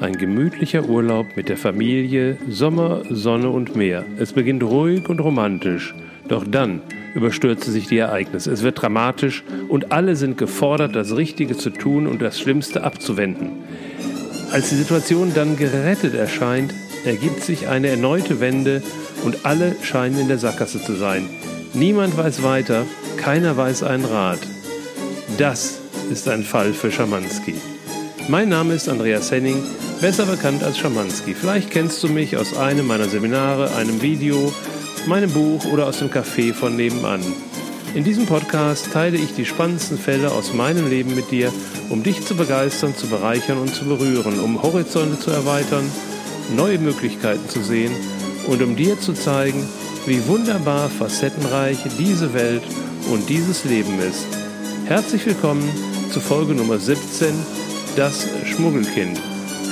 Ein gemütlicher Urlaub mit der Familie, Sommer, Sonne und Meer. Es beginnt ruhig und romantisch, doch dann überstürzen sich die Ereignisse. Es wird dramatisch und alle sind gefordert, das Richtige zu tun und das Schlimmste abzuwenden. Als die Situation dann gerettet erscheint, ergibt sich eine erneute Wende und alle scheinen in der Sackgasse zu sein. Niemand weiß weiter, keiner weiß einen Rat. Das ist ein Fall für Schamanski. Mein Name ist Andreas Henning, besser bekannt als Schamanski. Vielleicht kennst du mich aus einem meiner Seminare, einem Video, meinem Buch oder aus dem Café von nebenan. In diesem Podcast teile ich die spannendsten Fälle aus meinem Leben mit dir, um dich zu begeistern, zu bereichern und zu berühren, um Horizonte zu erweitern, neue Möglichkeiten zu sehen und um dir zu zeigen, wie wunderbar facettenreich diese Welt und dieses Leben ist. Herzlich willkommen zu Folge Nummer 17, das Schmuggelkind.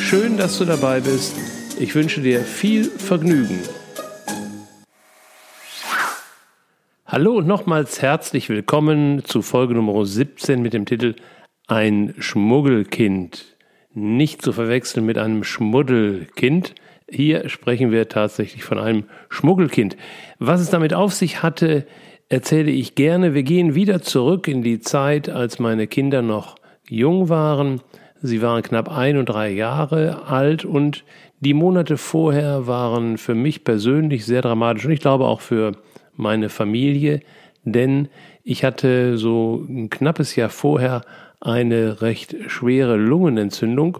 Schön, dass du dabei bist. Ich wünsche dir viel Vergnügen. Hallo und nochmals herzlich willkommen zu Folge Nummer 17 mit dem Titel Ein Schmuggelkind. Nicht zu verwechseln mit einem Schmuddelkind. Hier sprechen wir tatsächlich von einem Schmuggelkind. Was es damit auf sich hatte, erzähle ich gerne. Wir gehen wieder zurück in die Zeit, als meine Kinder noch jung waren. Sie waren knapp ein und drei Jahre alt und die Monate vorher waren für mich persönlich sehr dramatisch und ich glaube auch für meine Familie, denn ich hatte so ein knappes Jahr vorher eine recht schwere Lungenentzündung,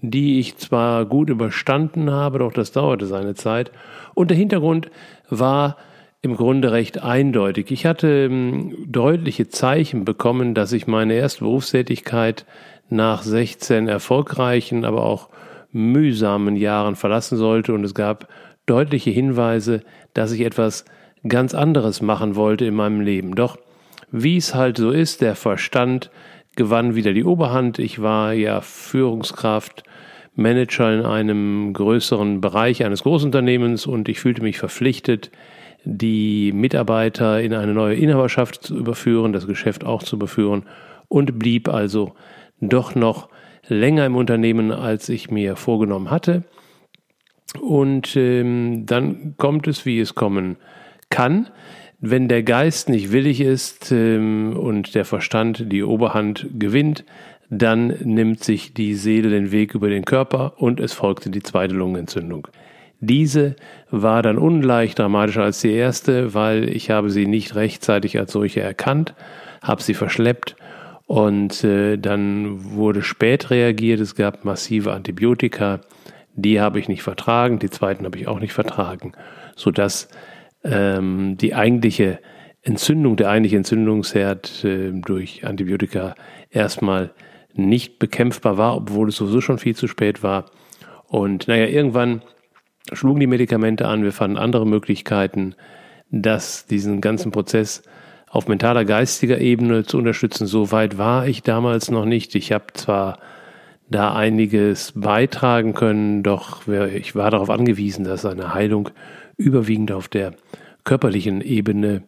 die ich zwar gut überstanden habe, doch das dauerte seine Zeit. Und der Hintergrund war im Grunde recht eindeutig. Ich hatte ähm, deutliche Zeichen bekommen, dass ich meine erste Berufstätigkeit nach 16 erfolgreichen, aber auch mühsamen Jahren verlassen sollte und es gab deutliche Hinweise, dass ich etwas ganz anderes machen wollte in meinem Leben. Doch wie es halt so ist, der Verstand gewann wieder die Oberhand. Ich war ja Führungskraft, Manager in einem größeren Bereich eines Großunternehmens und ich fühlte mich verpflichtet, die Mitarbeiter in eine neue Inhaberschaft zu überführen, das Geschäft auch zu überführen und blieb also doch noch länger im Unternehmen, als ich mir vorgenommen hatte. Und ähm, dann kommt es, wie es kommen kann. Wenn der Geist nicht willig ist ähm, und der Verstand die Oberhand gewinnt, dann nimmt sich die Seele den Weg über den Körper und es folgte die zweite Lungenentzündung. Diese war dann ungleich dramatischer als die erste, weil ich habe sie nicht rechtzeitig als solche erkannt, habe sie verschleppt und äh, dann wurde spät reagiert. Es gab massive Antibiotika, die habe ich nicht vertragen, die zweiten habe ich auch nicht vertragen, sodass ähm, die eigentliche Entzündung, der eigentliche Entzündungsherd äh, durch Antibiotika erstmal nicht bekämpfbar war, obwohl es sowieso schon viel zu spät war. Und naja, irgendwann schlugen die Medikamente an, wir fanden andere Möglichkeiten, das, diesen ganzen Prozess auf mentaler, geistiger Ebene zu unterstützen. So weit war ich damals noch nicht. Ich habe zwar da einiges beitragen können, doch ich war darauf angewiesen, dass eine Heilung überwiegend auf der körperlichen Ebene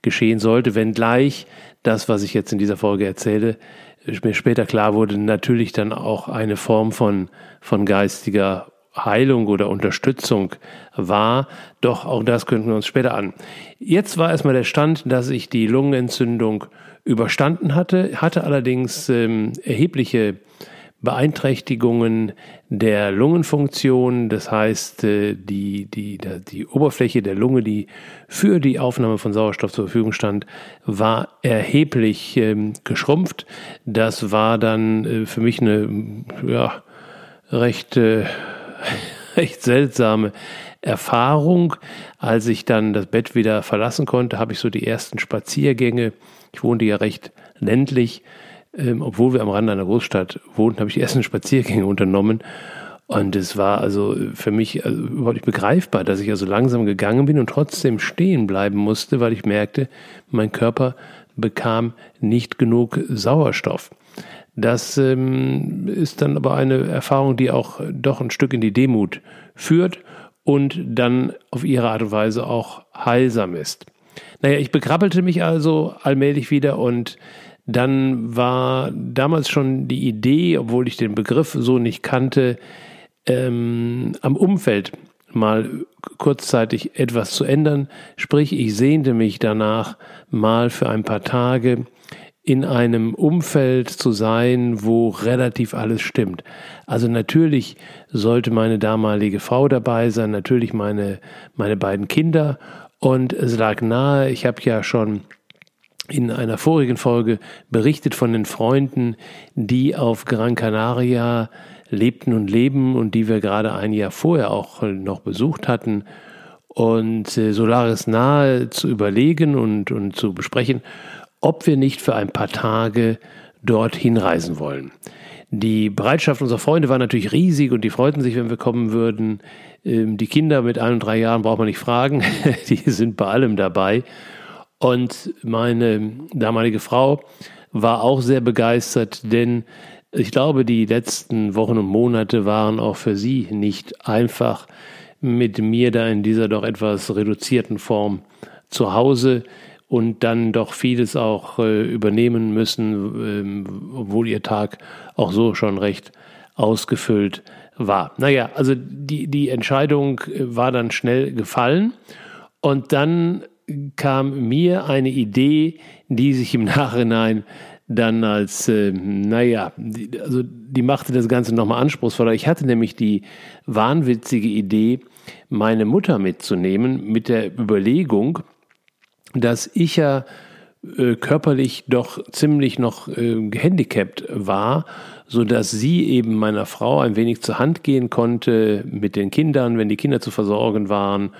geschehen sollte, wenngleich das, was ich jetzt in dieser Folge erzähle, mir später klar wurde, natürlich dann auch eine Form von, von geistiger Heilung oder Unterstützung war. Doch auch das könnten wir uns später an. Jetzt war erstmal der Stand, dass ich die Lungenentzündung überstanden hatte, hatte allerdings ähm, erhebliche Beeinträchtigungen der Lungenfunktion, das heißt äh, die, die, die Oberfläche der Lunge, die für die Aufnahme von Sauerstoff zur Verfügung stand, war erheblich ähm, geschrumpft. Das war dann äh, für mich eine ja, recht, äh, recht seltsame Erfahrung. Als ich dann das Bett wieder verlassen konnte, habe ich so die ersten Spaziergänge. Ich wohnte ja recht ländlich ähm, obwohl wir am Rande einer Großstadt wohnten, habe ich die ersten Spaziergänge unternommen. Und es war also für mich also überhaupt nicht begreifbar, dass ich also langsam gegangen bin und trotzdem stehen bleiben musste, weil ich merkte, mein Körper bekam nicht genug Sauerstoff. Das ähm, ist dann aber eine Erfahrung, die auch doch ein Stück in die Demut führt und dann auf ihre Art und Weise auch heilsam ist. Naja, ich bekrabbelte mich also allmählich wieder und dann war damals schon die Idee, obwohl ich den Begriff so nicht kannte, ähm, am Umfeld mal kurzzeitig etwas zu ändern. Sprich, ich sehnte mich danach, mal für ein paar Tage in einem Umfeld zu sein, wo relativ alles stimmt. Also natürlich sollte meine damalige Frau dabei sein, natürlich meine, meine beiden Kinder. Und es lag nahe, ich habe ja schon in einer vorigen Folge berichtet von den Freunden, die auf Gran Canaria lebten und leben und die wir gerade ein Jahr vorher auch noch besucht hatten. Und äh, so lag es nahe zu überlegen und, und zu besprechen, ob wir nicht für ein paar Tage dorthin reisen wollen. Die Bereitschaft unserer Freunde war natürlich riesig und die freuten sich, wenn wir kommen würden. Ähm, die Kinder mit ein und drei Jahren braucht man nicht fragen, die sind bei allem dabei. Und meine damalige Frau war auch sehr begeistert, denn ich glaube, die letzten Wochen und Monate waren auch für sie nicht einfach mit mir da in dieser doch etwas reduzierten Form zu Hause und dann doch vieles auch äh, übernehmen müssen, ähm, obwohl ihr Tag auch so schon recht ausgefüllt war. Naja, also die, die Entscheidung äh, war dann schnell gefallen und dann kam mir eine Idee, die sich im Nachhinein dann als, äh, naja, die, also die machte das Ganze nochmal anspruchsvoller. Ich hatte nämlich die wahnwitzige Idee, meine Mutter mitzunehmen mit der Überlegung, dass ich ja äh, körperlich doch ziemlich noch äh, gehandicapt war, so dass sie eben meiner Frau ein wenig zur Hand gehen konnte mit den Kindern, wenn die Kinder zu versorgen waren.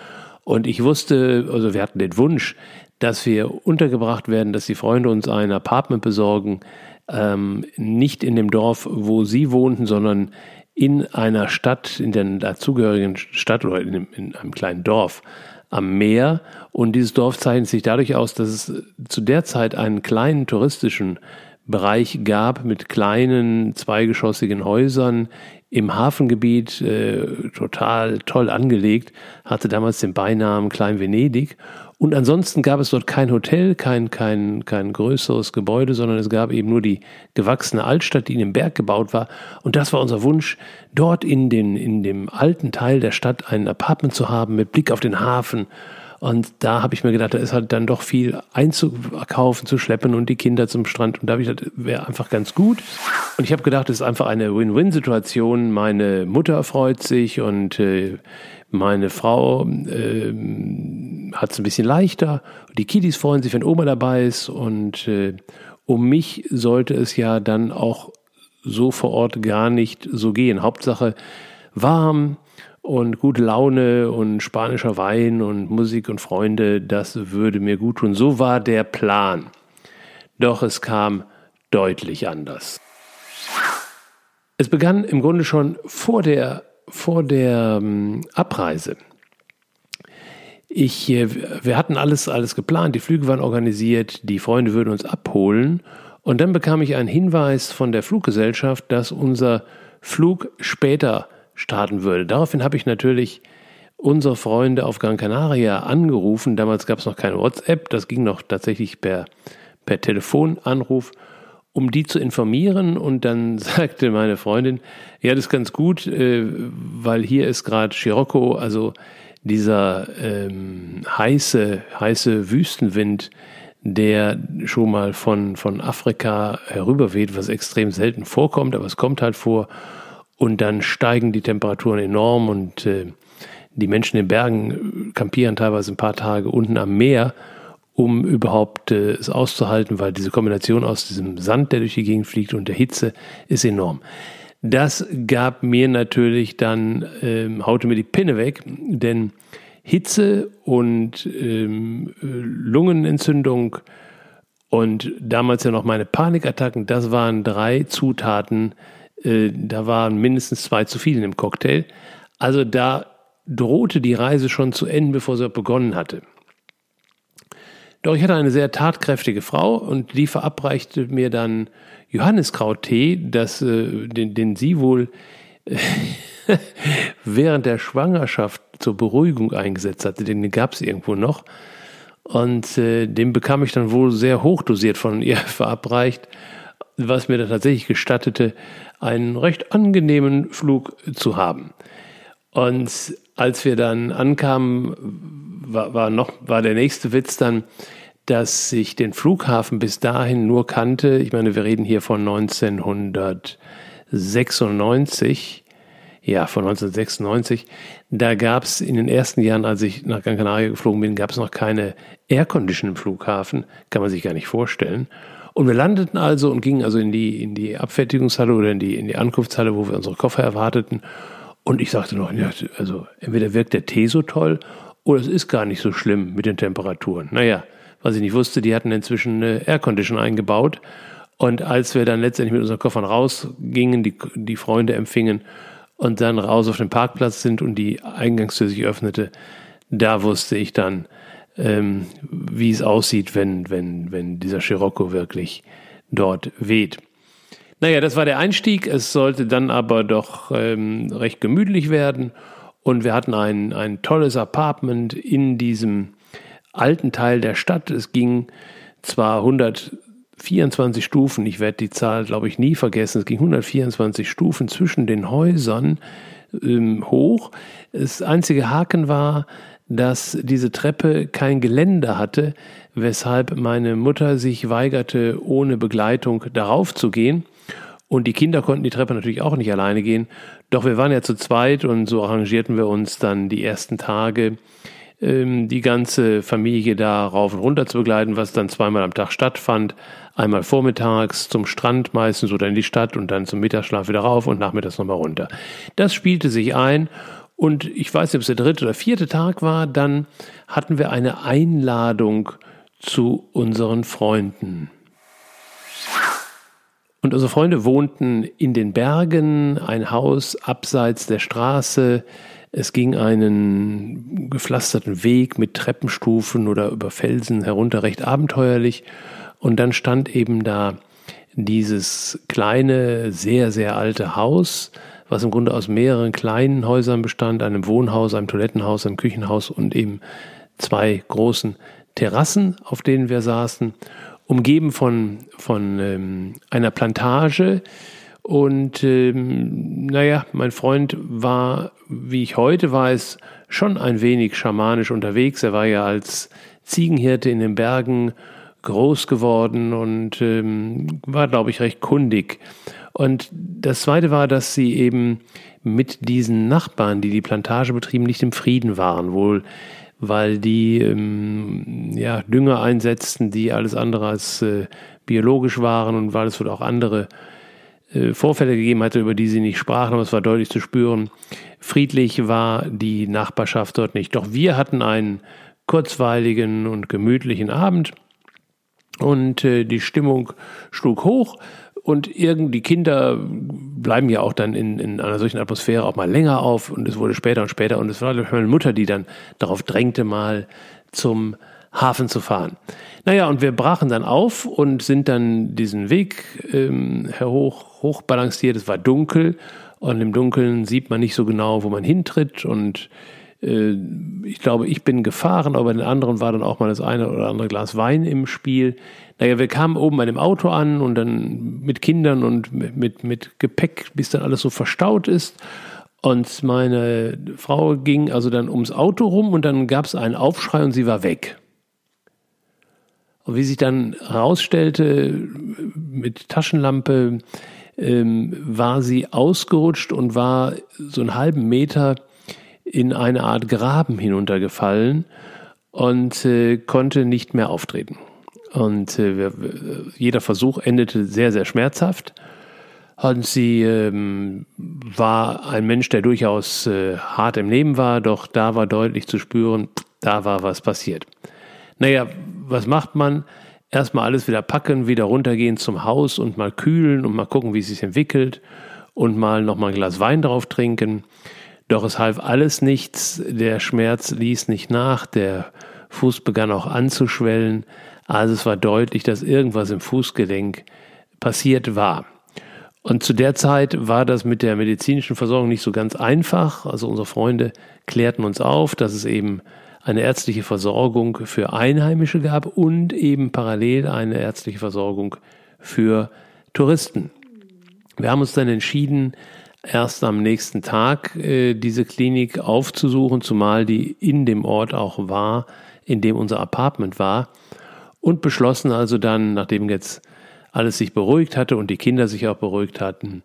Und ich wusste, also wir hatten den Wunsch, dass wir untergebracht werden, dass die Freunde uns ein Apartment besorgen, ähm, nicht in dem Dorf, wo sie wohnten, sondern in einer Stadt, in der dazugehörigen Stadt oder in in einem kleinen Dorf am Meer. Und dieses Dorf zeichnet sich dadurch aus, dass es zu der Zeit einen kleinen touristischen Bereich gab mit kleinen zweigeschossigen Häusern im Hafengebiet, äh, total toll angelegt, hatte damals den Beinamen Klein Venedig. Und ansonsten gab es dort kein Hotel, kein, kein, kein größeres Gebäude, sondern es gab eben nur die gewachsene Altstadt, die in dem Berg gebaut war. Und das war unser Wunsch, dort in, den, in dem alten Teil der Stadt ein Apartment zu haben mit Blick auf den Hafen und da habe ich mir gedacht, da ist halt dann doch viel einzukaufen, zu schleppen und die Kinder zum Strand. Und da habe ich gedacht, wäre einfach ganz gut. Und ich habe gedacht, es ist einfach eine Win-Win-Situation. Meine Mutter freut sich und äh, meine Frau äh, hat es ein bisschen leichter. Die Kiddies freuen sich, wenn Oma dabei ist. Und äh, um mich sollte es ja dann auch so vor Ort gar nicht so gehen. Hauptsache warm, und gute Laune und spanischer Wein und Musik und Freunde, das würde mir gut tun. So war der Plan. Doch es kam deutlich anders. Es begann im Grunde schon vor der, vor der ähm, Abreise. Ich, äh, wir hatten alles, alles geplant, die Flüge waren organisiert, die Freunde würden uns abholen. Und dann bekam ich einen Hinweis von der Fluggesellschaft, dass unser Flug später starten würde. Daraufhin habe ich natürlich unsere Freunde auf Gran Canaria angerufen. Damals gab es noch keine WhatsApp, das ging noch tatsächlich per, per Telefonanruf, um die zu informieren. Und dann sagte meine Freundin, ja, das ist ganz gut, äh, weil hier ist gerade Scirocco, also dieser ähm, heiße, heiße Wüstenwind, der schon mal von, von Afrika herüberweht, was extrem selten vorkommt, aber es kommt halt vor. Und dann steigen die Temperaturen enorm und äh, die Menschen in den Bergen kampieren teilweise ein paar Tage unten am Meer, um überhaupt äh, es auszuhalten, weil diese Kombination aus diesem Sand, der durch die Gegend fliegt, und der Hitze ist enorm. Das gab mir natürlich dann, ähm, haute mir die Pinne weg, denn Hitze und ähm, Lungenentzündung und damals ja noch meine Panikattacken, das waren drei Zutaten, äh, da waren mindestens zwei zu viel in dem Cocktail. Also da drohte die Reise schon zu enden, bevor sie begonnen hatte. Doch ich hatte eine sehr tatkräftige Frau und die verabreichte mir dann Johanniskrauttee, das, äh, den, den sie wohl äh, während der Schwangerschaft zur Beruhigung eingesetzt hatte. Den gab es irgendwo noch. Und äh, den bekam ich dann wohl sehr hochdosiert von ihr verabreicht. was mir dann tatsächlich gestattete, einen recht angenehmen Flug zu haben. Und als wir dann ankamen, war, war, noch, war der nächste Witz dann, dass ich den Flughafen bis dahin nur kannte. Ich meine, wir reden hier von 1996. Ja, von 1996. Da gab es in den ersten Jahren, als ich nach Gran Canaria geflogen bin, gab es noch keine Aircondition im Flughafen. Kann man sich gar nicht vorstellen. Und wir landeten also und gingen also in die, in die Abfertigungshalle oder in die, in die Ankunftshalle, wo wir unsere Koffer erwarteten. Und ich sagte noch, ja, also entweder wirkt der Tee so toll oder es ist gar nicht so schlimm mit den Temperaturen. Naja, was ich nicht wusste, die hatten inzwischen eine Aircondition eingebaut. Und als wir dann letztendlich mit unseren Koffern rausgingen, die, die Freunde empfingen und dann raus auf den Parkplatz sind und die Eingangstür sich öffnete, da wusste ich dann, ähm, wie es aussieht, wenn, wenn, wenn dieser Scirocco wirklich dort weht. Naja, das war der Einstieg. Es sollte dann aber doch ähm, recht gemütlich werden. Und wir hatten ein, ein tolles Apartment in diesem alten Teil der Stadt. Es ging zwar 124 Stufen, ich werde die Zahl, glaube ich, nie vergessen, es ging 124 Stufen zwischen den Häusern ähm, hoch. Das einzige Haken war, dass diese Treppe kein Geländer hatte, weshalb meine Mutter sich weigerte, ohne Begleitung darauf zu gehen. Und die Kinder konnten die Treppe natürlich auch nicht alleine gehen. Doch wir waren ja zu zweit und so arrangierten wir uns dann die ersten Tage ähm, die ganze Familie da rauf und runter zu begleiten, was dann zweimal am Tag stattfand. Einmal vormittags zum Strand meistens oder in die Stadt und dann zum Mittagsschlaf wieder rauf und nachmittags nochmal runter. Das spielte sich ein und ich weiß nicht, ob es der dritte oder vierte Tag war, dann hatten wir eine Einladung zu unseren Freunden. Und unsere Freunde wohnten in den Bergen, ein Haus abseits der Straße, es ging einen gepflasterten Weg mit Treppenstufen oder über Felsen herunter, recht abenteuerlich. Und dann stand eben da dieses kleine, sehr, sehr alte Haus, was im Grunde aus mehreren kleinen Häusern bestand, einem Wohnhaus, einem Toilettenhaus, einem Küchenhaus und eben zwei großen Terrassen, auf denen wir saßen, umgeben von, von ähm, einer Plantage, und ähm, naja, mein Freund war, wie ich heute weiß, schon ein wenig schamanisch unterwegs. Er war ja als Ziegenhirte in den Bergen groß geworden und ähm, war, glaube ich, recht kundig. Und das Zweite war, dass sie eben mit diesen Nachbarn, die die Plantage betrieben, nicht im Frieden waren, wohl weil die ähm, ja, Dünger einsetzten, die alles andere als äh, biologisch waren und weil es wohl auch andere äh, Vorfälle gegeben hatte, über die sie nicht sprachen, aber es war deutlich zu spüren. Friedlich war die Nachbarschaft dort nicht. Doch wir hatten einen kurzweiligen und gemütlichen Abend und äh, die Stimmung schlug hoch und irgend die Kinder bleiben ja auch dann in, in einer solchen Atmosphäre auch mal länger auf und es wurde später und später und es war meine Mutter, die dann darauf drängte, mal zum Hafen zu fahren. Naja, und wir brachen dann auf und sind dann diesen Weg ähm, hoch, hoch balanciert. Es war dunkel und im Dunkeln sieht man nicht so genau, wo man hintritt. Und ich glaube, ich bin gefahren, aber bei den anderen war dann auch mal das eine oder andere Glas Wein im Spiel. Naja, wir kamen oben bei dem Auto an und dann mit Kindern und mit, mit, mit Gepäck, bis dann alles so verstaut ist. Und meine Frau ging also dann ums Auto rum und dann gab es einen Aufschrei und sie war weg. Und wie sich dann herausstellte, mit Taschenlampe ähm, war sie ausgerutscht und war so einen halben Meter in eine Art Graben hinuntergefallen und äh, konnte nicht mehr auftreten. Und äh, jeder Versuch endete sehr, sehr schmerzhaft. Und sie ähm, war ein Mensch, der durchaus äh, hart im Leben war, doch da war deutlich zu spüren, da war was passiert. Naja, was macht man? Erstmal alles wieder packen, wieder runtergehen zum Haus und mal kühlen und mal gucken, wie es sich entwickelt und mal nochmal ein Glas Wein drauf trinken. Doch es half alles nichts, der Schmerz ließ nicht nach, der Fuß begann auch anzuschwellen, also es war deutlich, dass irgendwas im Fußgelenk passiert war. Und zu der Zeit war das mit der medizinischen Versorgung nicht so ganz einfach. Also unsere Freunde klärten uns auf, dass es eben eine ärztliche Versorgung für Einheimische gab und eben parallel eine ärztliche Versorgung für Touristen. Wir haben uns dann entschieden, erst am nächsten Tag äh, diese Klinik aufzusuchen, zumal die in dem Ort auch war, in dem unser Apartment war. Und beschlossen also dann, nachdem jetzt alles sich beruhigt hatte und die Kinder sich auch beruhigt hatten,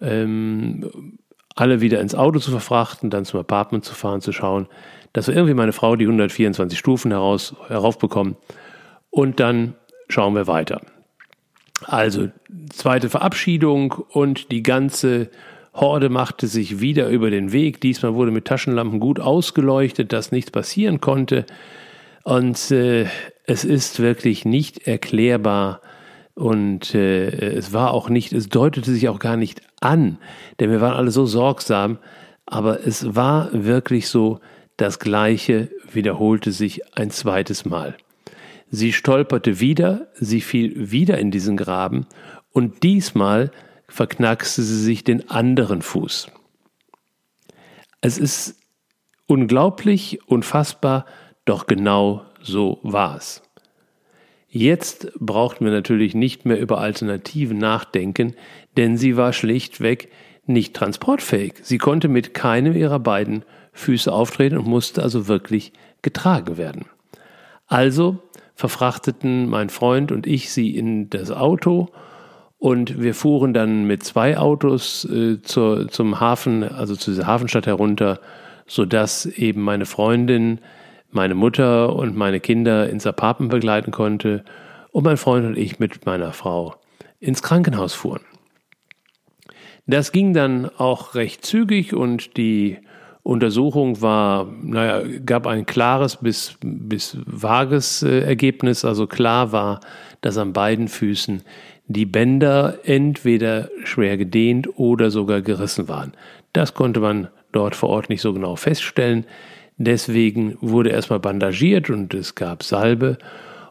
ähm, alle wieder ins Auto zu verfrachten, dann zum Apartment zu fahren, zu schauen, dass wir irgendwie meine Frau die 124 Stufen heraus, heraufbekommen. Und dann schauen wir weiter. Also zweite Verabschiedung und die ganze Horde machte sich wieder über den Weg. Diesmal wurde mit Taschenlampen gut ausgeleuchtet, dass nichts passieren konnte. Und äh, es ist wirklich nicht erklärbar und äh, es war auch nicht, es deutete sich auch gar nicht an, denn wir waren alle so sorgsam, aber es war wirklich so, das Gleiche wiederholte sich ein zweites Mal. Sie stolperte wieder, sie fiel wieder in diesen Graben und diesmal verknackste sie sich den anderen Fuß. Es ist unglaublich, unfassbar, doch genau so war es. Jetzt brauchten wir natürlich nicht mehr über Alternativen nachdenken, denn sie war schlichtweg nicht transportfähig. Sie konnte mit keinem ihrer beiden Füße auftreten und musste also wirklich getragen werden. Also verfrachteten mein Freund und ich sie in das Auto und wir fuhren dann mit zwei Autos äh, zur, zum Hafen, also zu dieser Hafenstadt herunter, sodass eben meine Freundin, meine Mutter und meine Kinder ins Apartment begleiten konnte und mein Freund und ich mit meiner Frau ins Krankenhaus fuhren. Das ging dann auch recht zügig und die Untersuchung war, naja, gab ein klares bis, bis vages äh, Ergebnis. Also klar war, dass an beiden Füßen die Bänder entweder schwer gedehnt oder sogar gerissen waren. Das konnte man dort vor Ort nicht so genau feststellen. Deswegen wurde erstmal bandagiert und es gab Salbe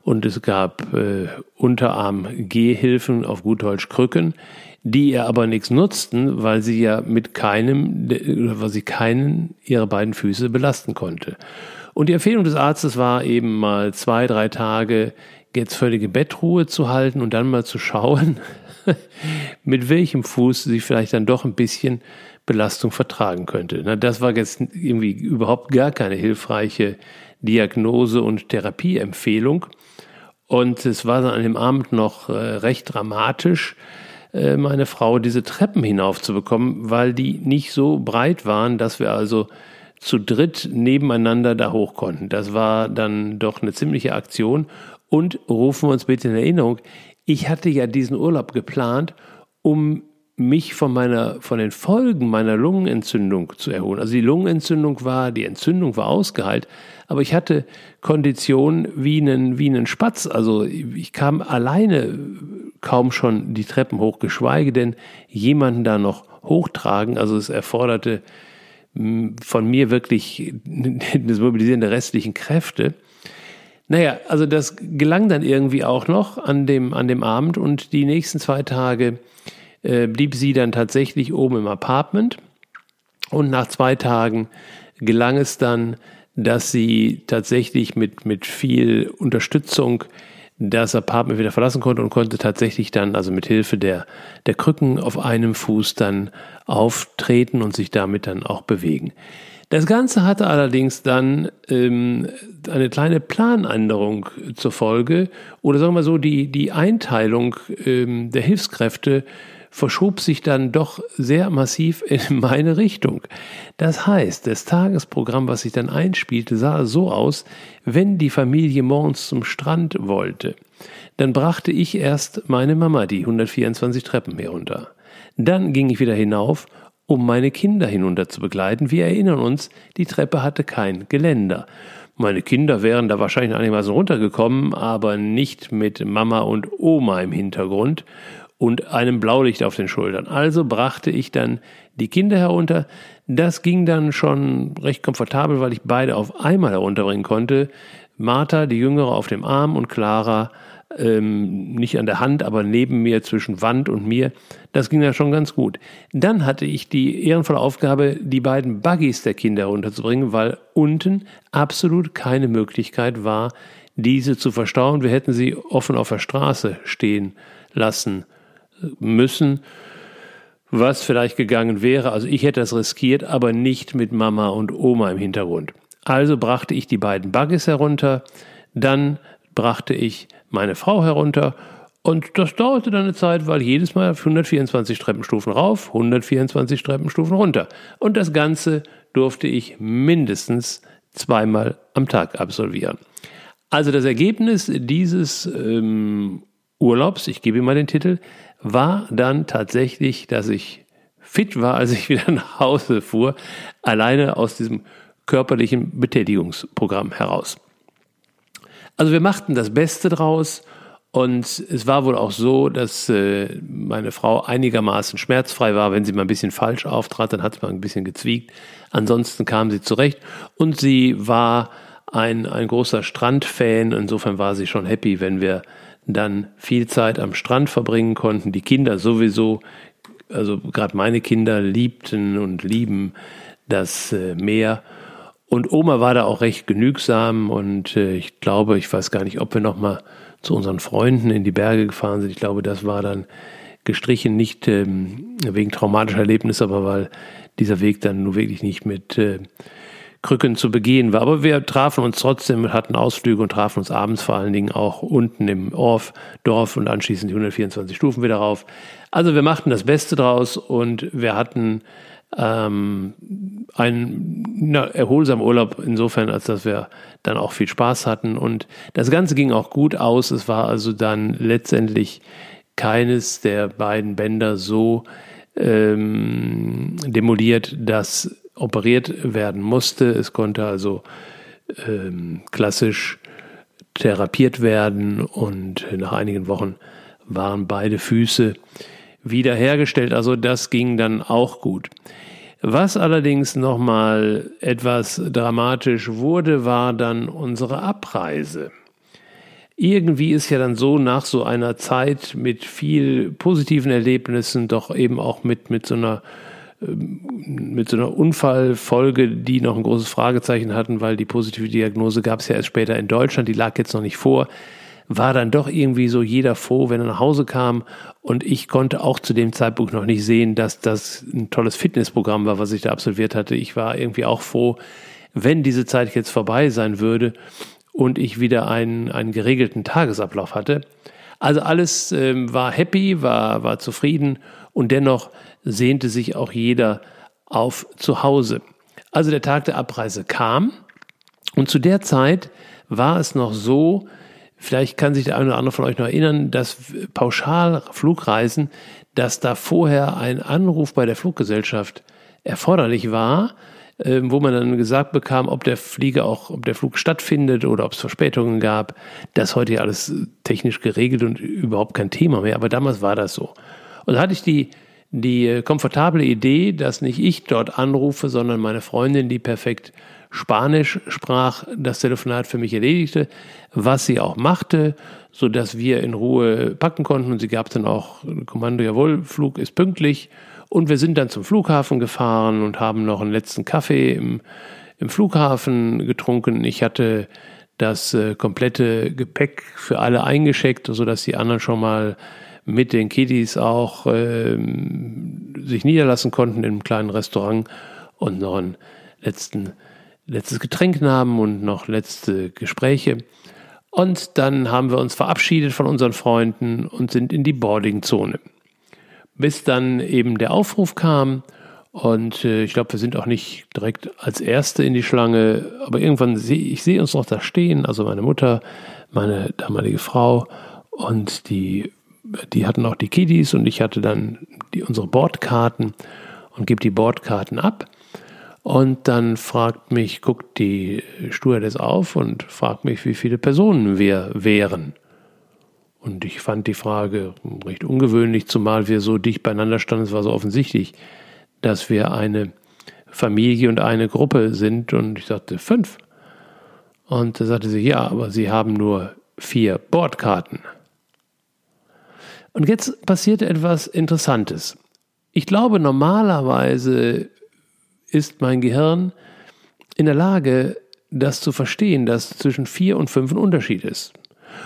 und es gab äh, Unterarm-Gehhilfen auf gut Deutsch Krücken, die ihr aber nichts nutzten, weil sie ja mit keinem, weil sie keinen ihrer beiden Füße belasten konnte. Und die Empfehlung des Arztes war eben mal zwei, drei Tage jetzt völlige Bettruhe zu halten und dann mal zu schauen, mit welchem Fuß sie vielleicht dann doch ein bisschen Belastung vertragen könnte. Na, das war jetzt irgendwie überhaupt gar keine hilfreiche Diagnose und Therapieempfehlung. Und es war dann an dem Abend noch äh, recht dramatisch, äh, meine Frau diese Treppen hinaufzubekommen, weil die nicht so breit waren, dass wir also zu dritt nebeneinander da hoch konnten. Das war dann doch eine ziemliche Aktion. Und rufen wir uns bitte in Erinnerung, ich hatte ja diesen Urlaub geplant, um mich von meiner, von den Folgen meiner Lungenentzündung zu erholen. Also die Lungenentzündung war, die Entzündung war ausgeheilt, aber ich hatte Konditionen wie einen, wie einen Spatz. Also ich kam alleine kaum schon die Treppen hoch, geschweige denn jemanden da noch hochtragen. Also es erforderte von mir wirklich das Mobilisieren der restlichen Kräfte. Naja, also das gelang dann irgendwie auch noch an dem, an dem Abend und die nächsten zwei Tage äh, blieb sie dann tatsächlich oben im Apartment. Und nach zwei Tagen gelang es dann, dass sie tatsächlich mit, mit viel Unterstützung das Apartment wieder verlassen konnte und konnte tatsächlich dann, also mit Hilfe der, der Krücken auf einem Fuß dann auftreten und sich damit dann auch bewegen. Das Ganze hatte allerdings dann ähm, eine kleine Planänderung zur Folge oder sagen wir so, die, die Einteilung ähm, der Hilfskräfte verschob sich dann doch sehr massiv in meine Richtung. Das heißt, das Tagesprogramm, was sich dann einspielte, sah so aus, wenn die Familie morgens zum Strand wollte, dann brachte ich erst meine Mama die 124 Treppen herunter. Dann ging ich wieder hinauf um meine Kinder hinunter zu begleiten. Wir erinnern uns, die Treppe hatte kein Geländer. Meine Kinder wären da wahrscheinlich einigermaßen runtergekommen, aber nicht mit Mama und Oma im Hintergrund und einem Blaulicht auf den Schultern. Also brachte ich dann die Kinder herunter. Das ging dann schon recht komfortabel, weil ich beide auf einmal herunterbringen konnte. Martha, die Jüngere, auf dem Arm und Clara ähm, nicht an der Hand, aber neben mir zwischen Wand und mir. Das ging ja schon ganz gut. Dann hatte ich die ehrenvolle Aufgabe, die beiden Buggies der Kinder runterzubringen, weil unten absolut keine Möglichkeit war, diese zu verstauen. Wir hätten sie offen auf der Straße stehen lassen müssen, was vielleicht gegangen wäre. Also ich hätte das riskiert, aber nicht mit Mama und Oma im Hintergrund. Also brachte ich die beiden Buggies herunter, dann brachte ich meine Frau herunter und das dauerte dann eine Zeit, weil jedes Mal 124 Treppenstufen rauf, 124 Treppenstufen runter. Und das Ganze durfte ich mindestens zweimal am Tag absolvieren. Also das Ergebnis dieses ähm, Urlaubs, ich gebe ihm mal den Titel, war dann tatsächlich, dass ich fit war, als ich wieder nach Hause fuhr, alleine aus diesem körperlichen Betätigungsprogramm heraus. Also wir machten das Beste draus und es war wohl auch so, dass äh, meine Frau einigermaßen schmerzfrei war. Wenn sie mal ein bisschen falsch auftrat, dann hat sie mal ein bisschen gezwiegt. Ansonsten kam sie zurecht und sie war ein, ein großer Strandfan. Insofern war sie schon happy, wenn wir dann viel Zeit am Strand verbringen konnten. Die Kinder sowieso, also gerade meine Kinder liebten und lieben das äh, Meer. Und Oma war da auch recht genügsam und äh, ich glaube, ich weiß gar nicht, ob wir noch mal zu unseren Freunden in die Berge gefahren sind. Ich glaube, das war dann gestrichen, nicht ähm, wegen traumatischer Erlebnisse, aber weil dieser Weg dann nur wirklich nicht mit äh, Krücken zu begehen war. Aber wir trafen uns trotzdem, hatten Ausflüge und trafen uns abends vor allen Dingen auch unten im Orf, Dorf und anschließend die 124 Stufen wieder rauf. Also wir machten das Beste draus und wir hatten ähm, einen na, erholsamen Urlaub insofern, als dass wir dann auch viel Spaß hatten und das Ganze ging auch gut aus. Es war also dann letztendlich keines der beiden Bänder so ähm, demoliert, dass operiert werden musste. Es konnte also ähm, klassisch therapiert werden und nach einigen Wochen waren beide Füße wiederhergestellt. Also das ging dann auch gut. Was allerdings nochmal etwas dramatisch wurde, war dann unsere Abreise. Irgendwie ist ja dann so nach so einer Zeit mit viel positiven Erlebnissen, doch eben auch mit, mit so einer mit so einer Unfallfolge, die noch ein großes Fragezeichen hatten, weil die positive Diagnose gab es ja erst später in Deutschland, die lag jetzt noch nicht vor war dann doch irgendwie so jeder froh, wenn er nach Hause kam. Und ich konnte auch zu dem Zeitpunkt noch nicht sehen, dass das ein tolles Fitnessprogramm war, was ich da absolviert hatte. Ich war irgendwie auch froh, wenn diese Zeit jetzt vorbei sein würde und ich wieder einen, einen geregelten Tagesablauf hatte. Also alles ähm, war happy, war, war zufrieden und dennoch sehnte sich auch jeder auf zu Hause. Also der Tag der Abreise kam und zu der Zeit war es noch so, Vielleicht kann sich der eine oder andere von euch noch erinnern, dass Pauschalflugreisen, dass da vorher ein Anruf bei der Fluggesellschaft erforderlich war, ähm, wo man dann gesagt bekam, ob der Flieger auch, ob der Flug stattfindet oder ob es Verspätungen gab. Das ist heute alles technisch geregelt und überhaupt kein Thema mehr. Aber damals war das so. Und da hatte ich die, die komfortable Idee, dass nicht ich dort anrufe, sondern meine Freundin, die perfekt Spanisch sprach, das Telefonat für mich erledigte, was sie auch machte, so dass wir in Ruhe packen konnten und sie gab dann auch Kommando, jawohl, Flug ist pünktlich und wir sind dann zum Flughafen gefahren und haben noch einen letzten Kaffee im, im Flughafen getrunken. Ich hatte das äh, komplette Gepäck für alle eingeschickt, sodass die anderen schon mal mit den Kiddies auch äh, sich niederlassen konnten im kleinen Restaurant und noch einen letzten letztes Getränk nahmen und noch letzte Gespräche. Und dann haben wir uns verabschiedet von unseren Freunden und sind in die Boardingzone. Bis dann eben der Aufruf kam und äh, ich glaube, wir sind auch nicht direkt als Erste in die Schlange, aber irgendwann sehe ich sehe uns noch da stehen, also meine Mutter, meine damalige Frau und die, die hatten auch die Kiddies und ich hatte dann die, unsere Bordkarten und gebe die Bordkarten ab. Und dann fragt mich, guckt die Stewardess auf und fragt mich, wie viele Personen wir wären. Und ich fand die Frage recht ungewöhnlich, zumal wir so dicht beieinander standen. Es war so offensichtlich, dass wir eine Familie und eine Gruppe sind. Und ich sagte, fünf. Und da sagte sie, ja, aber sie haben nur vier Bordkarten. Und jetzt passierte etwas Interessantes. Ich glaube, normalerweise ist mein Gehirn in der Lage, das zu verstehen, dass zwischen vier und fünf ein Unterschied ist.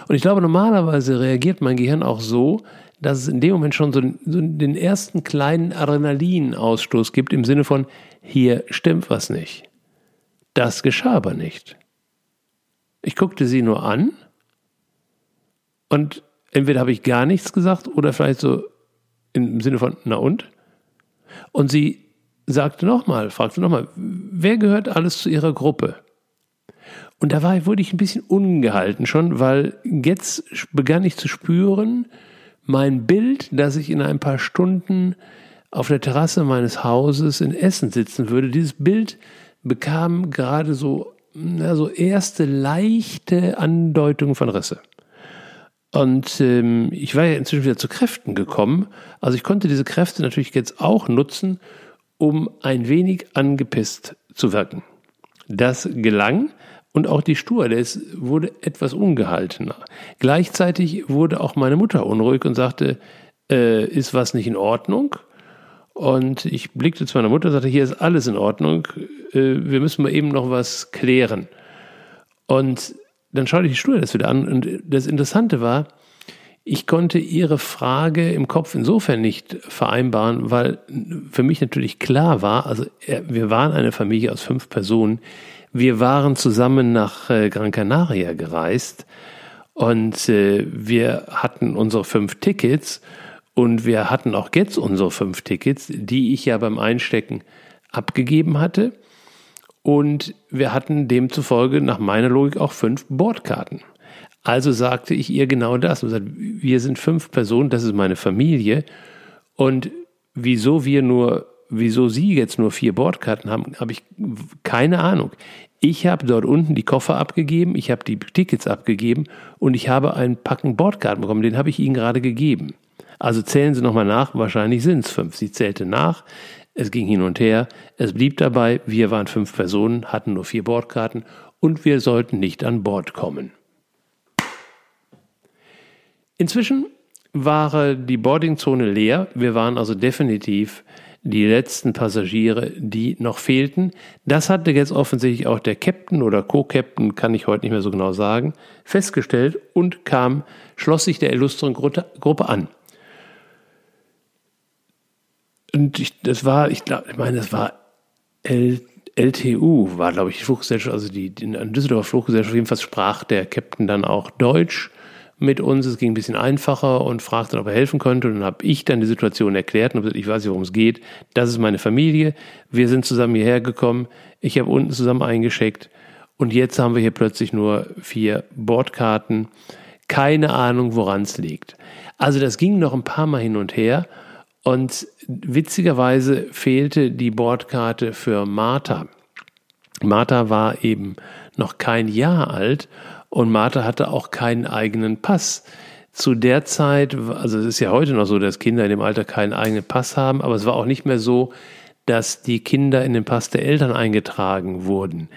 Und ich glaube, normalerweise reagiert mein Gehirn auch so, dass es in dem Moment schon so, so den ersten kleinen Adrenalinausstoß gibt im Sinne von, hier stimmt was nicht. Das geschah aber nicht. Ich guckte sie nur an und entweder habe ich gar nichts gesagt oder vielleicht so im Sinne von, na und? Und sie sagte nochmal, fragte nochmal, wer gehört alles zu ihrer Gruppe? Und da war, wurde ich ein bisschen ungehalten schon, weil jetzt begann ich zu spüren, mein Bild, dass ich in ein paar Stunden auf der Terrasse meines Hauses in Essen sitzen würde, dieses Bild bekam gerade so, na, so erste leichte Andeutungen von Risse. Und ähm, ich war ja inzwischen wieder zu Kräften gekommen. Also ich konnte diese Kräfte natürlich jetzt auch nutzen, um ein wenig angepisst zu wirken. Das gelang und auch die Stewardess wurde etwas ungehaltener. Gleichzeitig wurde auch meine Mutter unruhig und sagte, äh, ist was nicht in Ordnung? Und ich blickte zu meiner Mutter und sagte, hier ist alles in Ordnung, äh, wir müssen mal eben noch was klären. Und dann schaute ich die Stewardess wieder an und das Interessante war, ich konnte ihre Frage im Kopf insofern nicht vereinbaren, weil für mich natürlich klar war, also wir waren eine Familie aus fünf Personen, wir waren zusammen nach äh, Gran Canaria gereist und äh, wir hatten unsere fünf Tickets und wir hatten auch jetzt unsere fünf Tickets, die ich ja beim Einstecken abgegeben hatte. Und wir hatten demzufolge nach meiner Logik auch fünf Bordkarten. Also sagte ich ihr genau das und sagte, wir sind fünf Personen, das ist meine Familie. Und wieso wir nur, wieso Sie jetzt nur vier Bordkarten haben, habe ich keine Ahnung. Ich habe dort unten die Koffer abgegeben, ich habe die Tickets abgegeben und ich habe einen Packen Bordkarten bekommen, den habe ich Ihnen gerade gegeben. Also zählen Sie nochmal nach, wahrscheinlich sind es fünf. Sie zählte nach, es ging hin und her, es blieb dabei, wir waren fünf Personen, hatten nur vier Bordkarten und wir sollten nicht an Bord kommen. Inzwischen war die Boardingzone leer. Wir waren also definitiv die letzten Passagiere, die noch fehlten. Das hatte jetzt offensichtlich auch der Captain oder Co-Captain, kann ich heute nicht mehr so genau sagen, festgestellt und kam, schloss sich der illustren Gruppe an. Und ich, das war, ich glaube, ich meine, das war L, LTU, war, glaube ich, die Fluggesellschaft, also die, die Düsseldorfer Fluggesellschaft, jedenfalls sprach der Captain dann auch Deutsch mit uns. Es ging ein bisschen einfacher und fragte, ob er helfen könnte. Und dann habe ich dann die Situation erklärt und gesagt, ich weiß nicht, worum es geht. Das ist meine Familie. Wir sind zusammen hierher gekommen. Ich habe unten zusammen eingeschickt. Und jetzt haben wir hier plötzlich nur vier Bordkarten. Keine Ahnung, woran es liegt. Also das ging noch ein paar Mal hin und her. Und witzigerweise fehlte die Bordkarte für Martha. Martha war eben noch kein Jahr alt und Martha hatte auch keinen eigenen Pass. Zu der Zeit, also es ist ja heute noch so, dass Kinder in dem Alter keinen eigenen Pass haben, aber es war auch nicht mehr so, dass die Kinder in den Pass der Eltern eingetragen wurden.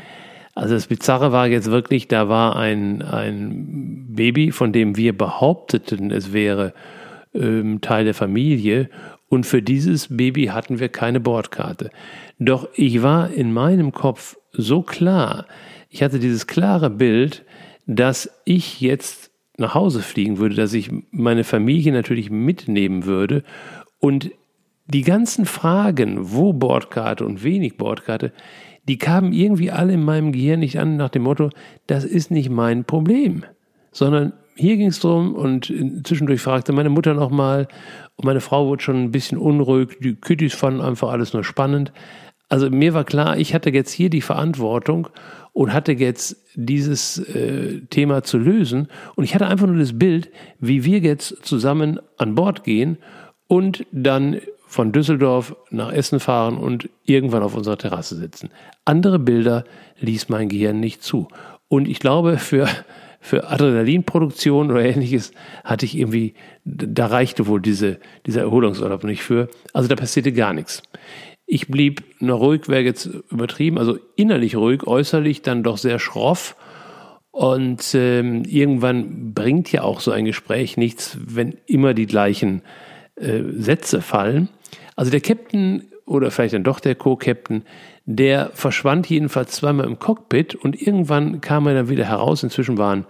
Also das Bizarre war jetzt wirklich, da war ein, ein Baby, von dem wir behaupteten, es wäre ähm, Teil der Familie. Und für dieses Baby hatten wir keine Bordkarte. Doch ich war in meinem Kopf so klar, ich hatte dieses klare Bild, dass ich jetzt nach Hause fliegen würde, dass ich meine Familie natürlich mitnehmen würde und die ganzen Fragen, wo Bordkarte und wenig Bordkarte, die kamen irgendwie alle in meinem Gehirn nicht an nach dem Motto, das ist nicht mein Problem, sondern hier ging es darum und zwischendurch fragte meine Mutter nochmal und meine Frau wurde schon ein bisschen unruhig, die Küttis fanden einfach alles nur spannend. Also mir war klar, ich hatte jetzt hier die Verantwortung und hatte jetzt dieses äh, Thema zu lösen. Und ich hatte einfach nur das Bild, wie wir jetzt zusammen an Bord gehen und dann von Düsseldorf nach Essen fahren und irgendwann auf unserer Terrasse sitzen. Andere Bilder ließ mein Gehirn nicht zu. Und ich glaube, für, für Adrenalinproduktion oder ähnliches hatte ich irgendwie, da reichte wohl diese, dieser Erholungsurlaub nicht für. Also da passierte gar nichts. Ich blieb noch ruhig, wäre jetzt übertrieben, also innerlich ruhig, äußerlich dann doch sehr schroff. Und ähm, irgendwann bringt ja auch so ein Gespräch nichts, wenn immer die gleichen äh, Sätze fallen. Also der Captain oder vielleicht dann doch der Co-Captain, der verschwand jedenfalls zweimal im Cockpit und irgendwann kam er dann wieder heraus. Inzwischen waren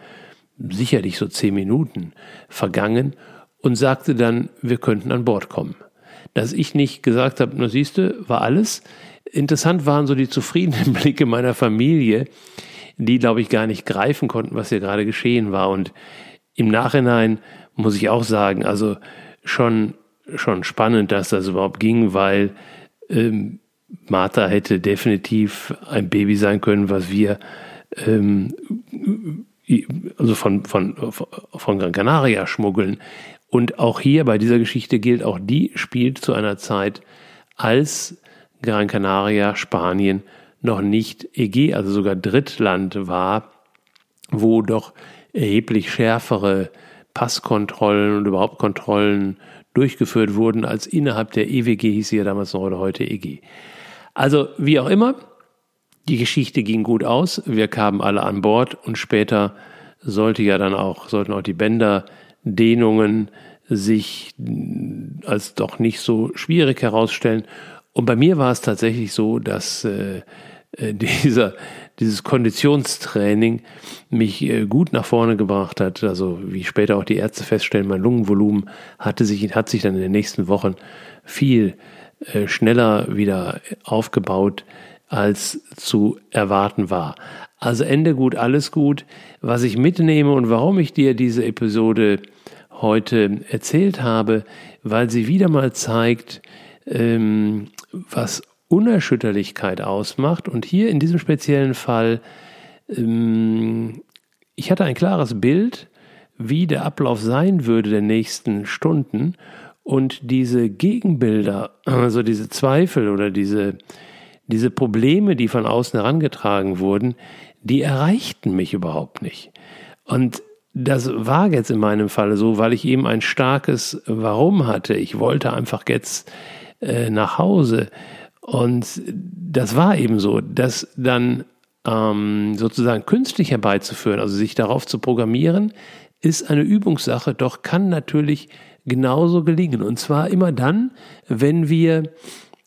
sicherlich so zehn Minuten vergangen und sagte dann, wir könnten an Bord kommen. Dass ich nicht gesagt habe, na siehste, war alles. Interessant waren so die zufriedenen Blicke meiner Familie, die, glaube ich, gar nicht greifen konnten, was hier gerade geschehen war. Und im Nachhinein muss ich auch sagen, also schon, schon spannend, dass das überhaupt ging, weil ähm, Martha hätte definitiv ein Baby sein können, was wir ähm, also von, von, von Gran Canaria schmuggeln. Und auch hier bei dieser Geschichte gilt, auch die spielt zu einer Zeit, als Gran Canaria, Spanien noch nicht EG, also sogar Drittland war, wo doch erheblich schärfere Passkontrollen und überhaupt Kontrollen durchgeführt wurden, als innerhalb der EWG hieß sie ja damals noch oder heute EG. Also wie auch immer, die Geschichte ging gut aus, wir kamen alle an Bord und später sollte ja dann auch, sollten auch die Bänderdehnungen sich als doch nicht so schwierig herausstellen. Und bei mir war es tatsächlich so, dass äh, äh dieser, dieses Konditionstraining mich äh, gut nach vorne gebracht hat. Also wie später auch die Ärzte feststellen, mein Lungenvolumen hatte sich, hat sich dann in den nächsten Wochen viel schneller wieder aufgebaut als zu erwarten war. Also Ende gut, alles gut. Was ich mitnehme und warum ich dir diese Episode heute erzählt habe, weil sie wieder mal zeigt, ähm, was Unerschütterlichkeit ausmacht. Und hier in diesem speziellen Fall, ähm, ich hatte ein klares Bild, wie der Ablauf sein würde der nächsten Stunden. Und diese Gegenbilder, also diese Zweifel oder diese diese Probleme, die von außen herangetragen wurden, die erreichten mich überhaupt nicht. Und das war jetzt in meinem Falle so, weil ich eben ein starkes Warum hatte. Ich wollte einfach jetzt äh, nach Hause. Und das war eben so, dass dann ähm, sozusagen künstlich herbeizuführen, also sich darauf zu programmieren, ist eine Übungssache, doch kann natürlich genauso gelingen. Und zwar immer dann, wenn wir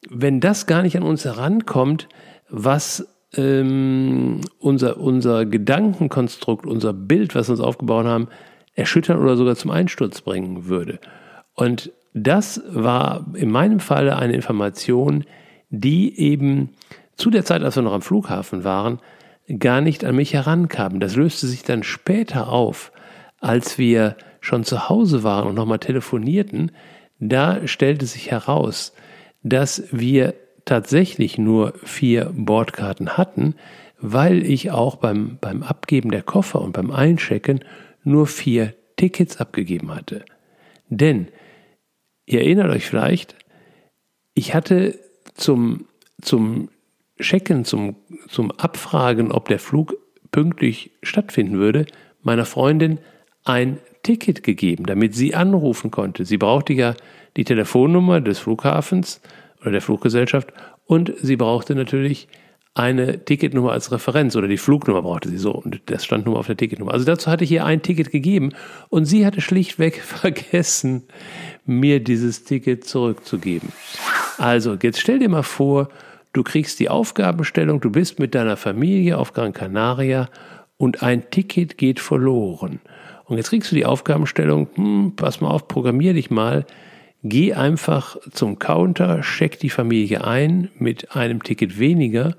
wenn das gar nicht an uns herankommt, was ähm, unser, unser Gedankenkonstrukt, unser Bild, was wir uns aufgebaut haben, erschüttern oder sogar zum Einsturz bringen würde. Und das war in meinem Falle eine Information, die eben zu der Zeit, als wir noch am Flughafen waren, gar nicht an mich herankam. Das löste sich dann später auf, als wir schon zu Hause waren und nochmal telefonierten. Da stellte sich heraus, dass wir tatsächlich nur vier Bordkarten hatten, weil ich auch beim, beim Abgeben der Koffer und beim Einchecken nur vier Tickets abgegeben hatte. Denn, ihr erinnert euch vielleicht, ich hatte zum, zum Checken, zum, zum Abfragen, ob der Flug pünktlich stattfinden würde, meiner Freundin ein Ticket gegeben, damit sie anrufen konnte. Sie brauchte ja die Telefonnummer des Flughafens oder der Fluggesellschaft und sie brauchte natürlich eine Ticketnummer als Referenz oder die Flugnummer brauchte sie so und das stand nur auf der Ticketnummer. Also dazu hatte ich ihr ein Ticket gegeben und sie hatte schlichtweg vergessen, mir dieses Ticket zurückzugeben. Also jetzt stell dir mal vor, du kriegst die Aufgabenstellung, du bist mit deiner Familie auf Gran Canaria und ein Ticket geht verloren. Und jetzt kriegst du die Aufgabenstellung, hm, pass mal auf, programmier dich mal, Geh einfach zum Counter, check die Familie ein mit einem Ticket weniger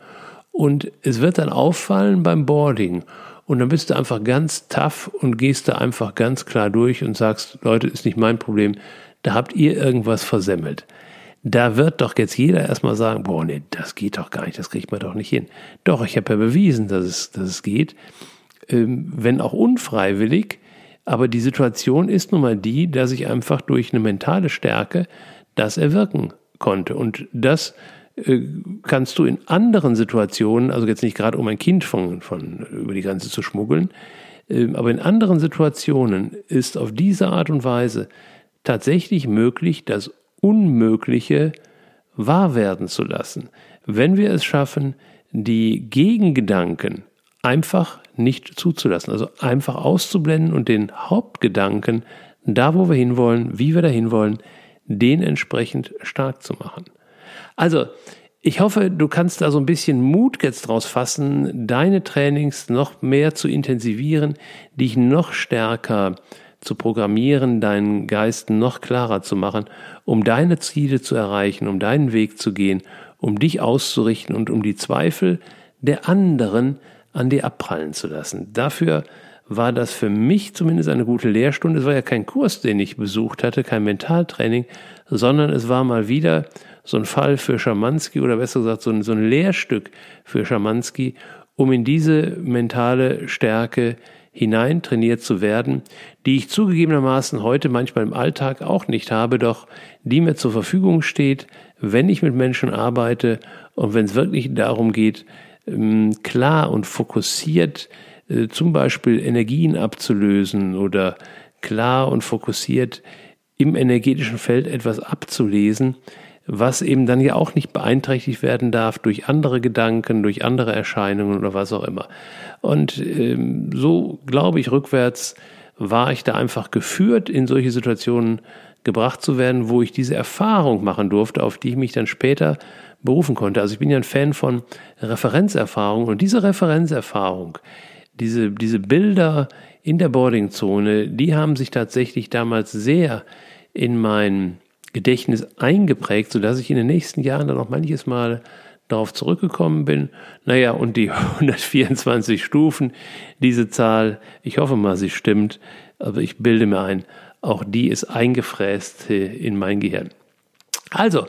und es wird dann auffallen beim Boarding. Und dann bist du einfach ganz tough und gehst da einfach ganz klar durch und sagst, Leute, ist nicht mein Problem, da habt ihr irgendwas versemmelt. Da wird doch jetzt jeder erstmal sagen, boah, nee, das geht doch gar nicht, das kriegt man doch nicht hin. Doch, ich habe ja bewiesen, dass es, dass es geht, ähm, wenn auch unfreiwillig, aber die Situation ist nun mal die, dass ich einfach durch eine mentale Stärke das erwirken konnte. Und das äh, kannst du in anderen Situationen, also jetzt nicht gerade um ein Kind von, von über die Grenze zu schmuggeln, äh, aber in anderen Situationen ist auf diese Art und Weise tatsächlich möglich, das Unmögliche wahr werden zu lassen. Wenn wir es schaffen, die Gegengedanken einfach nicht zuzulassen. Also einfach auszublenden und den Hauptgedanken, da wo wir hinwollen, wie wir da hinwollen, den entsprechend stark zu machen. Also, ich hoffe, du kannst da so ein bisschen Mut jetzt draus fassen, deine Trainings noch mehr zu intensivieren, dich noch stärker zu programmieren, deinen Geist noch klarer zu machen, um deine Ziele zu erreichen, um deinen Weg zu gehen, um dich auszurichten und um die Zweifel der anderen an dir abprallen zu lassen. Dafür war das für mich zumindest eine gute Lehrstunde. Es war ja kein Kurs, den ich besucht hatte, kein Mentaltraining, sondern es war mal wieder so ein Fall für Schamanski oder besser gesagt so ein, so ein Lehrstück für Schamanski, um in diese mentale Stärke hinein trainiert zu werden, die ich zugegebenermaßen heute manchmal im Alltag auch nicht habe, doch die mir zur Verfügung steht, wenn ich mit Menschen arbeite und wenn es wirklich darum geht, klar und fokussiert äh, zum Beispiel Energien abzulösen oder klar und fokussiert im energetischen Feld etwas abzulesen, was eben dann ja auch nicht beeinträchtigt werden darf durch andere Gedanken, durch andere Erscheinungen oder was auch immer. Und ähm, so glaube ich rückwärts war ich da einfach geführt, in solche Situationen gebracht zu werden, wo ich diese Erfahrung machen durfte, auf die ich mich dann später berufen konnte. Also ich bin ja ein Fan von Referenzerfahrung und diese Referenzerfahrung, diese, diese Bilder in der Boardingzone, die haben sich tatsächlich damals sehr in mein Gedächtnis eingeprägt, sodass ich in den nächsten Jahren dann noch manches Mal darauf zurückgekommen bin. Naja, und die 124 Stufen, diese Zahl, ich hoffe mal, sie stimmt, aber ich bilde mir ein, auch die ist eingefräst in mein Gehirn. Also,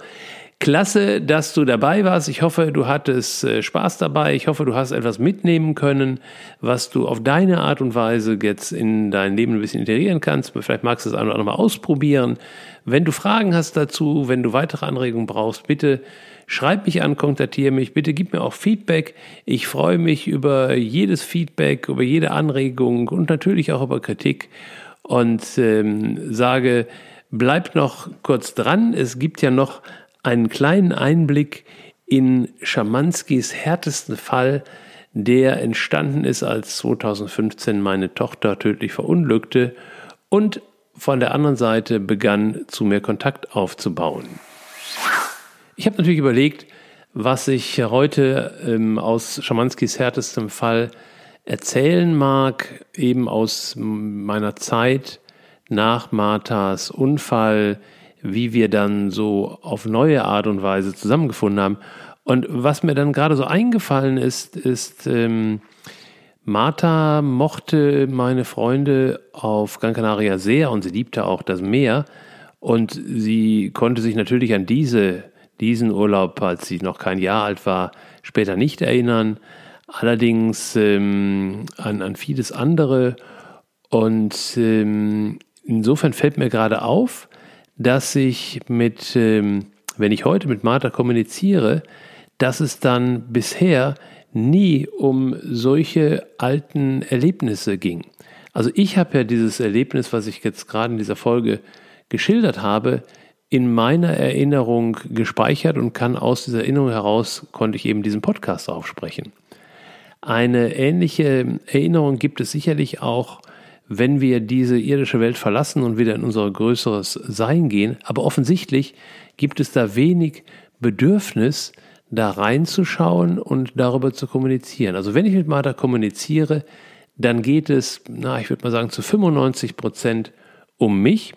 Klasse, dass du dabei warst. Ich hoffe, du hattest äh, Spaß dabei. Ich hoffe, du hast etwas mitnehmen können, was du auf deine Art und Weise jetzt in dein Leben ein bisschen integrieren kannst. Vielleicht magst du es ein oder Mal ausprobieren. Wenn du Fragen hast dazu, wenn du weitere Anregungen brauchst, bitte schreib mich an, kontaktiere mich. Bitte gib mir auch Feedback. Ich freue mich über jedes Feedback, über jede Anregung und natürlich auch über Kritik. Und ähm, sage, bleibt noch kurz dran. Es gibt ja noch einen kleinen Einblick in Schamanskis härtesten Fall, der entstanden ist, als 2015 meine Tochter tödlich verunglückte und von der anderen Seite begann, zu mir Kontakt aufzubauen. Ich habe natürlich überlegt, was ich heute ähm, aus Schamanskis härtestem Fall erzählen mag, eben aus meiner Zeit nach Marthas Unfall, wie wir dann so auf neue Art und Weise zusammengefunden haben. Und was mir dann gerade so eingefallen ist, ist, ähm, Martha mochte meine Freunde auf Gran Canaria sehr und sie liebte auch das Meer. Und sie konnte sich natürlich an diese, diesen Urlaub, als sie noch kein Jahr alt war, später nicht erinnern. Allerdings ähm, an, an vieles andere. Und ähm, insofern fällt mir gerade auf, dass ich mit, ähm, wenn ich heute mit Martha kommuniziere, dass es dann bisher nie um solche alten Erlebnisse ging. Also ich habe ja dieses Erlebnis, was ich jetzt gerade in dieser Folge geschildert habe, in meiner Erinnerung gespeichert und kann aus dieser Erinnerung heraus, konnte ich eben diesen Podcast aufsprechen. Eine ähnliche Erinnerung gibt es sicherlich auch wenn wir diese irdische Welt verlassen und wieder in unser größeres Sein gehen. Aber offensichtlich gibt es da wenig Bedürfnis, da reinzuschauen und darüber zu kommunizieren. Also wenn ich mit Martha kommuniziere, dann geht es, na, ich würde mal sagen, zu 95 Prozent um mich.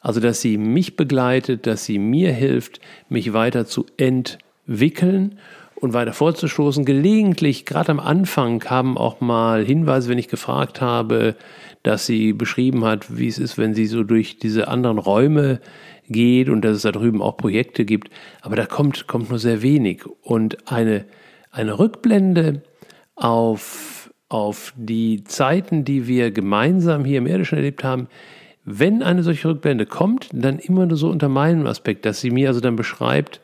Also, dass sie mich begleitet, dass sie mir hilft, mich weiter zu entwickeln und weiter vorzustoßen. Gelegentlich, gerade am Anfang, kamen auch mal Hinweise, wenn ich gefragt habe, dass sie beschrieben hat, wie es ist, wenn sie so durch diese anderen Räume geht und dass es da drüben auch Projekte gibt. Aber da kommt, kommt nur sehr wenig. Und eine, eine Rückblende auf, auf die Zeiten, die wir gemeinsam hier im Irdischen erlebt haben, wenn eine solche Rückblende kommt, dann immer nur so unter meinem Aspekt, dass sie mir also dann beschreibt,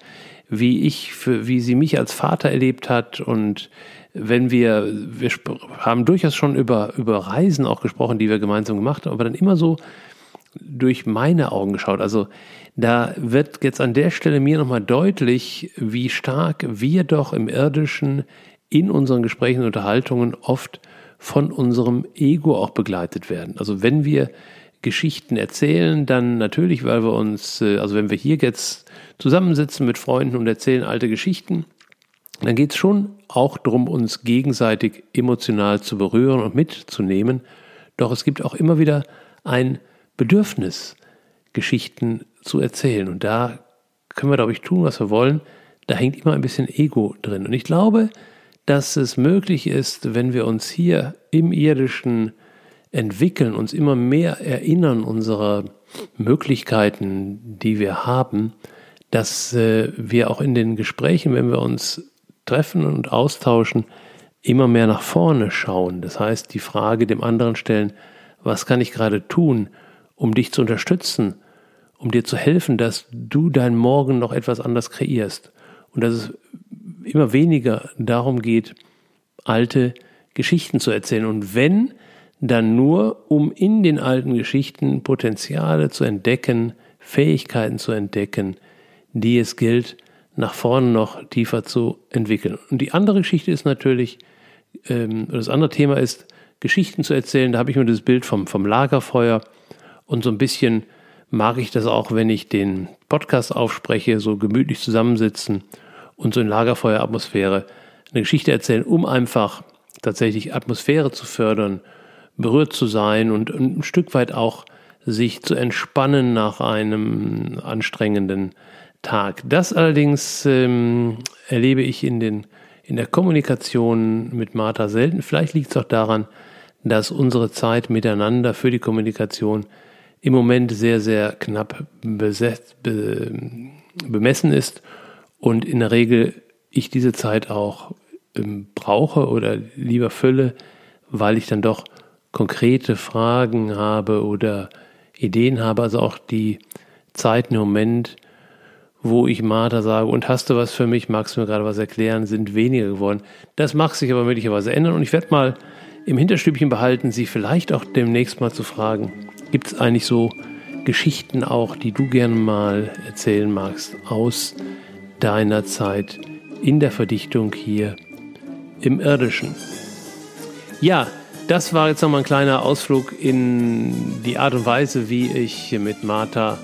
wie ich, für, wie sie mich als Vater erlebt hat und wenn wir, wir haben durchaus schon über, über Reisen auch gesprochen, die wir gemeinsam gemacht haben, aber dann immer so durch meine Augen geschaut. Also da wird jetzt an der Stelle mir nochmal deutlich, wie stark wir doch im irdischen in unseren Gesprächen und Unterhaltungen oft von unserem Ego auch begleitet werden. Also wenn wir Geschichten erzählen, dann natürlich, weil wir uns, äh, also wenn wir hier jetzt zusammensitzen mit Freunden und erzählen alte Geschichten, dann geht es schon auch darum, uns gegenseitig emotional zu berühren und mitzunehmen. Doch es gibt auch immer wieder ein Bedürfnis, Geschichten zu erzählen. Und da können wir, glaube ich, tun, was wir wollen. Da hängt immer ein bisschen Ego drin. Und ich glaube, dass es möglich ist, wenn wir uns hier im irdischen entwickeln, uns immer mehr erinnern unserer Möglichkeiten, die wir haben, dass äh, wir auch in den Gesprächen, wenn wir uns treffen und austauschen, immer mehr nach vorne schauen. Das heißt, die Frage dem anderen stellen, was kann ich gerade tun, um dich zu unterstützen, um dir zu helfen, dass du dein Morgen noch etwas anders kreierst. Und dass es immer weniger darum geht, alte Geschichten zu erzählen. Und wenn, dann nur, um in den alten Geschichten Potenziale zu entdecken, Fähigkeiten zu entdecken, die es gilt, nach vorne noch tiefer zu entwickeln. Und die andere Geschichte ist natürlich, ähm, das andere Thema ist, Geschichten zu erzählen. Da habe ich mir das Bild vom, vom Lagerfeuer und so ein bisschen mag ich das auch, wenn ich den Podcast aufspreche, so gemütlich zusammensitzen und so in Lagerfeueratmosphäre eine Geschichte erzählen, um einfach tatsächlich Atmosphäre zu fördern, berührt zu sein und ein Stück weit auch sich zu entspannen nach einem anstrengenden Tag. Das allerdings ähm, erlebe ich in, den, in der Kommunikation mit Martha selten. Vielleicht liegt es auch daran, dass unsere Zeit miteinander für die Kommunikation im Moment sehr, sehr knapp besetzt, be, bemessen ist und in der Regel ich diese Zeit auch ähm, brauche oder lieber fülle, weil ich dann doch konkrete Fragen habe oder Ideen habe, also auch die Zeit im Moment, wo ich Martha sage, und hast du was für mich, magst du mir gerade was erklären, sind weniger geworden. Das mag sich aber möglicherweise ändern und ich werde mal im Hinterstübchen behalten, sie vielleicht auch demnächst mal zu fragen, gibt es eigentlich so Geschichten auch, die du gerne mal erzählen magst aus deiner Zeit in der Verdichtung hier im Irdischen. Ja, das war jetzt nochmal ein kleiner Ausflug in die Art und Weise, wie ich mit Martha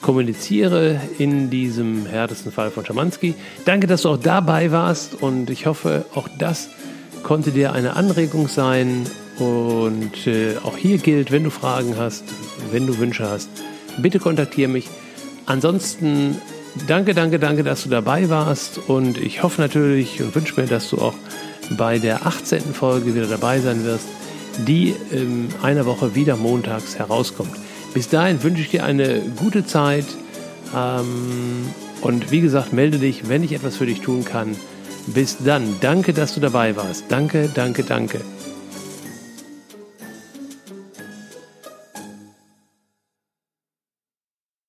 kommuniziere in diesem härtesten Fall von Schamanski. Danke, dass du auch dabei warst und ich hoffe, auch das konnte dir eine Anregung sein. Und äh, auch hier gilt, wenn du Fragen hast, wenn du Wünsche hast, bitte kontaktiere mich. Ansonsten danke, danke, danke, dass du dabei warst. Und ich hoffe natürlich und wünsche mir, dass du auch bei der 18. Folge wieder dabei sein wirst, die in einer Woche wieder montags herauskommt. Bis dahin wünsche ich dir eine gute Zeit. Ähm, und wie gesagt, melde dich, wenn ich etwas für dich tun kann. Bis dann. Danke, dass du dabei warst. Danke, danke, danke.